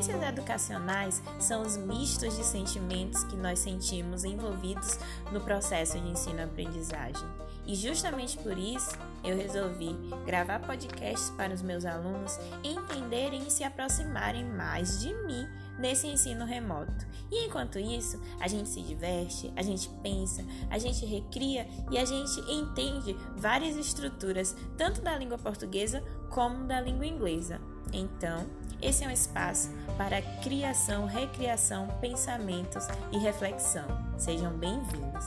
experiências educacionais são os mistos de sentimentos que nós sentimos envolvidos no processo de ensino-aprendizagem. E justamente por isso eu resolvi gravar podcasts para os meus alunos entenderem e se aproximarem mais de mim nesse ensino remoto. E enquanto isso, a gente se diverte, a gente pensa, a gente recria e a gente entende várias estruturas, tanto da língua portuguesa como da língua inglesa. Então, esse é um espaço para criação, recriação, pensamentos e reflexão. Sejam bem-vindos!